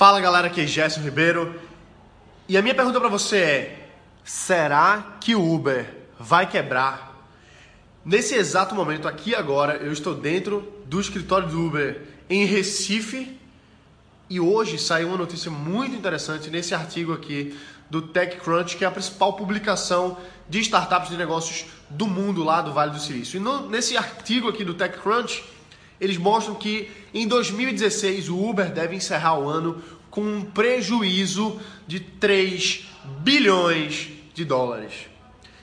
Fala galera, aqui é Gerson Ribeiro e a minha pergunta para você é: será que o Uber vai quebrar? Nesse exato momento, aqui agora, eu estou dentro do escritório do Uber em Recife e hoje saiu uma notícia muito interessante nesse artigo aqui do TechCrunch, que é a principal publicação de startups de negócios do mundo lá do Vale do Silício. E no, nesse artigo aqui do TechCrunch, eles mostram que em 2016 o Uber deve encerrar o ano com um prejuízo de 3 bilhões de dólares.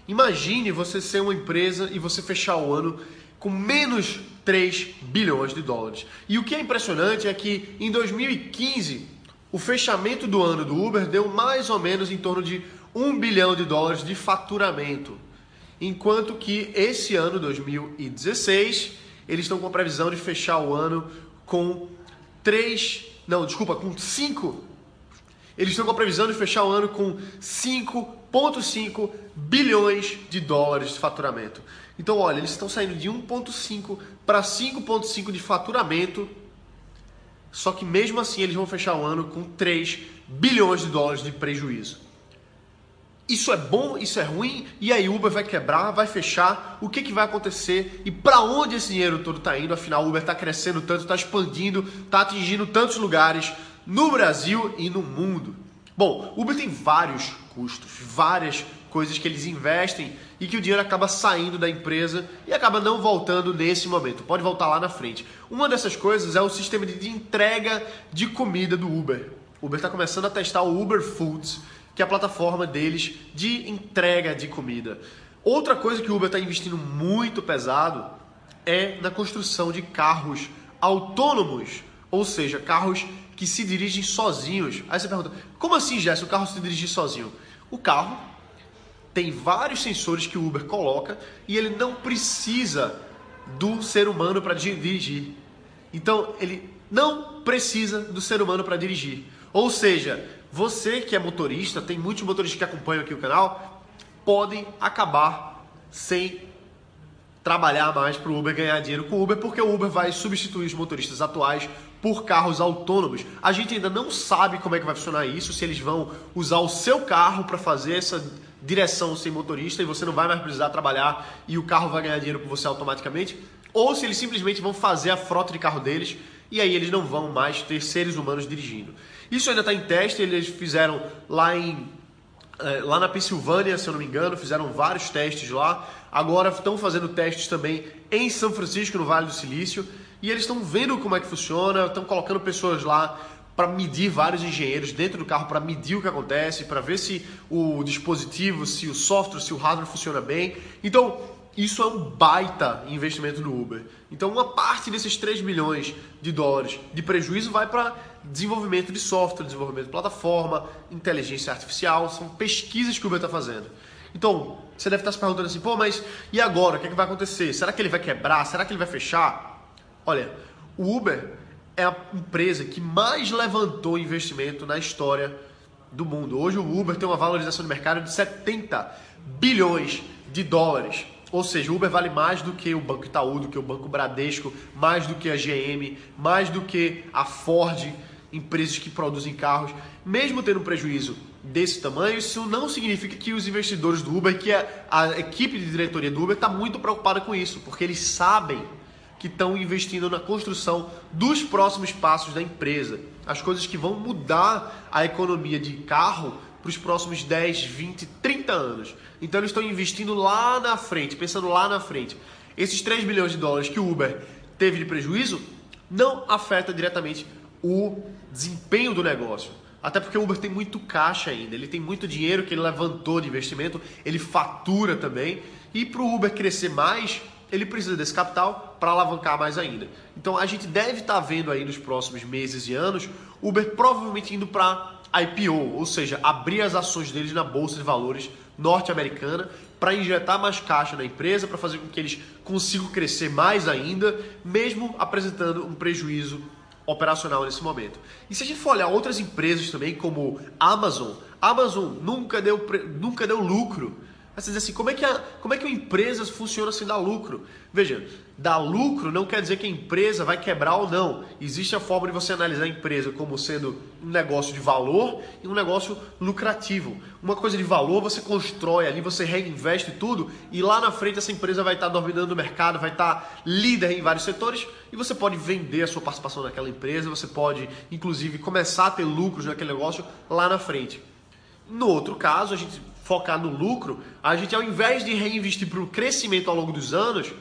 Imagine você ser uma empresa e você fechar o ano com menos 3 bilhões de dólares. E o que é impressionante é que em 2015 o fechamento do ano do Uber deu mais ou menos em torno de 1 bilhão de dólares de faturamento. Enquanto que esse ano, 2016, eles estão com a previsão de fechar o ano com 3, não, desculpa, com 5. Eles estão com a previsão de fechar o ano com 5,5 bilhões de dólares de faturamento. Então, olha, eles estão saindo de 1,5 para 5,5 de faturamento. Só que mesmo assim eles vão fechar o ano com 3 bilhões de dólares de prejuízo. Isso é bom, isso é ruim, e aí Uber vai quebrar, vai fechar, o que, que vai acontecer e para onde esse dinheiro todo está indo? Afinal, Uber está crescendo tanto, está expandindo, está atingindo tantos lugares no Brasil e no mundo. Bom, Uber tem vários custos, várias coisas que eles investem e que o dinheiro acaba saindo da empresa e acaba não voltando nesse momento. Pode voltar lá na frente. Uma dessas coisas é o sistema de entrega de comida do Uber. O Uber está começando a testar o Uber Foods que é a plataforma deles de entrega de comida. Outra coisa que o Uber está investindo muito pesado é na construção de carros autônomos, ou seja, carros que se dirigem sozinhos. Aí você pergunta, como assim, Jess, o carro se dirige sozinho? O carro tem vários sensores que o Uber coloca e ele não precisa do ser humano para dirigir. Então, ele não precisa do ser humano para dirigir. Ou seja, você que é motorista, tem muitos motoristas que acompanham aqui o canal, podem acabar sem trabalhar mais para o Uber ganhar dinheiro com o Uber, porque o Uber vai substituir os motoristas atuais por carros autônomos. A gente ainda não sabe como é que vai funcionar isso, se eles vão usar o seu carro para fazer essa direção sem motorista e você não vai mais precisar trabalhar e o carro vai ganhar dinheiro com você automaticamente, ou se eles simplesmente vão fazer a frota de carro deles e aí eles não vão mais ter seres humanos dirigindo. Isso ainda está em teste, eles fizeram lá em eh, lá na Pensilvânia, se eu não me engano, fizeram vários testes lá. Agora estão fazendo testes também em São Francisco, no Vale do Silício, e eles estão vendo como é que funciona, estão colocando pessoas lá para medir vários engenheiros dentro do carro para medir o que acontece, para ver se o dispositivo, se o software, se o hardware funciona bem. Então, isso é um baita investimento no Uber. Então, uma parte desses 3 milhões de dólares de prejuízo vai para desenvolvimento de software, desenvolvimento de plataforma, inteligência artificial, são pesquisas que o Uber está fazendo. Então, você deve estar se perguntando assim, pô, mas e agora? O que, é que vai acontecer? Será que ele vai quebrar? Será que ele vai fechar? Olha, o Uber é a empresa que mais levantou investimento na história do mundo. Hoje o Uber tem uma valorização de mercado de 70 bilhões de dólares. Ou seja, o Uber vale mais do que o Banco Itaú, do que o Banco Bradesco, mais do que a GM, mais do que a Ford, empresas que produzem carros. Mesmo tendo um prejuízo desse tamanho, isso não significa que os investidores do Uber, que a, a equipe de diretoria do Uber está muito preocupada com isso, porque eles sabem que estão investindo na construção dos próximos passos da empresa. As coisas que vão mudar a economia de carro para os próximos 10, 20, 30 anos. Então eles estão investindo lá na frente, pensando lá na frente. Esses 3 bilhões de dólares que o Uber teve de prejuízo não afeta diretamente o desempenho do negócio. Até porque o Uber tem muito caixa ainda, ele tem muito dinheiro que ele levantou de investimento, ele fatura também. E para o Uber crescer mais, ele precisa desse capital para alavancar mais ainda. Então a gente deve estar tá vendo aí nos próximos meses e anos Uber provavelmente indo para IPO, ou seja, abrir as ações deles na bolsa de valores norte-americana para injetar mais caixa na empresa, para fazer com que eles consigam crescer mais ainda, mesmo apresentando um prejuízo operacional nesse momento. E se a gente for olhar outras empresas também, como Amazon, Amazon nunca deu, nunca deu lucro Aí você diz assim, como é, que a, como é que a empresa funciona sem dar lucro? Veja, dar lucro não quer dizer que a empresa vai quebrar ou não. Existe a forma de você analisar a empresa como sendo um negócio de valor e um negócio lucrativo. Uma coisa de valor você constrói ali, você reinveste tudo e lá na frente essa empresa vai estar dominando o mercado, vai estar líder em vários setores e você pode vender a sua participação naquela empresa, você pode inclusive começar a ter lucros naquele negócio lá na frente. No outro caso, a gente focar no lucro, a gente ao invés de reinvestir para o crescimento ao longo dos anos,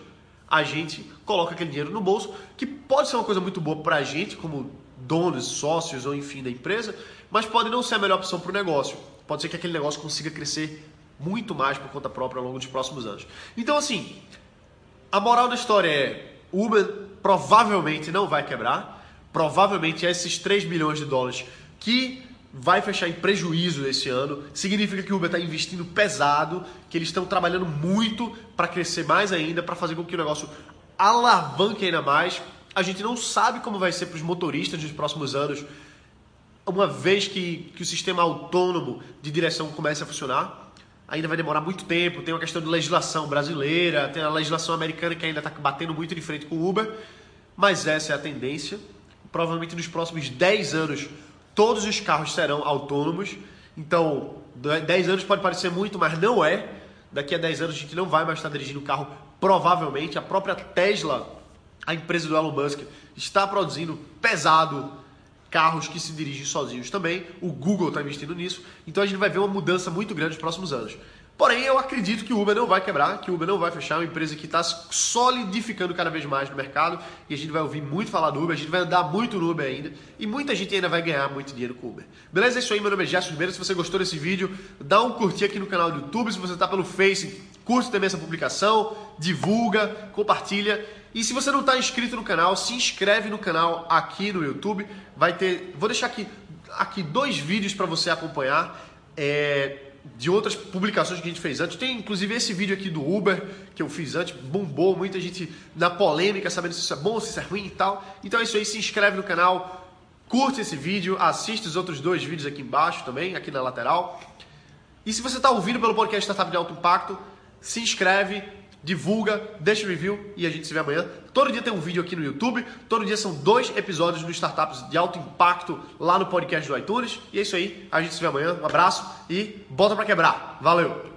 a gente coloca aquele dinheiro no bolso, que pode ser uma coisa muito boa para a gente, como donos, sócios ou enfim da empresa, mas pode não ser a melhor opção para o negócio. Pode ser que aquele negócio consiga crescer muito mais por conta própria ao longo dos próximos anos. Então, assim, a moral da história é: Uber provavelmente não vai quebrar, provavelmente esses 3 bilhões de dólares que vai fechar em prejuízo esse ano. Significa que o Uber está investindo pesado, que eles estão trabalhando muito para crescer mais ainda, para fazer com que o negócio alavanque ainda mais. A gente não sabe como vai ser para os motoristas nos próximos anos, uma vez que, que o sistema autônomo de direção comece a funcionar. Ainda vai demorar muito tempo, tem uma questão de legislação brasileira, tem a legislação americana que ainda está batendo muito de frente com o Uber, mas essa é a tendência. Provavelmente nos próximos 10 anos todos os carros serão autônomos. Então, 10 anos pode parecer muito, mas não é. Daqui a 10 anos a gente não vai mais estar dirigindo o carro, provavelmente. A própria Tesla, a empresa do Elon Musk, está produzindo pesado carros que se dirigem sozinhos também. O Google está investindo nisso. Então a gente vai ver uma mudança muito grande nos próximos anos. Porém, eu acredito que o Uber não vai quebrar, que o Uber não vai fechar, é uma empresa que está solidificando cada vez mais no mercado e a gente vai ouvir muito falar do Uber, a gente vai andar muito no Uber ainda e muita gente ainda vai ganhar muito dinheiro com o Uber. Beleza? É isso aí, meu nome é Gerson Ribeiro. Se você gostou desse vídeo, dá um curtir aqui no canal do YouTube. Se você está pelo Face, curte também essa publicação, divulga, compartilha. E se você não está inscrito no canal, se inscreve no canal aqui no YouTube. Vai ter, vou deixar aqui, aqui dois vídeos para você acompanhar. É, de outras publicações que a gente fez antes. Tem inclusive esse vídeo aqui do Uber que eu fiz antes, bombou, muita gente na polêmica sabendo se isso é bom, se isso é ruim e tal. Então é isso aí, se inscreve no canal, curte esse vídeo, assiste os outros dois vídeos aqui embaixo também, aqui na lateral. E se você está ouvindo pelo podcast Startup de Alto Impacto, se inscreve, divulga, deixa o review e a gente se vê amanhã. Todo dia tem um vídeo aqui no YouTube, todo dia são dois episódios do Startups de alto impacto lá no podcast do iTunes. E é isso aí, a gente se vê amanhã. Um abraço e bota para quebrar. Valeu!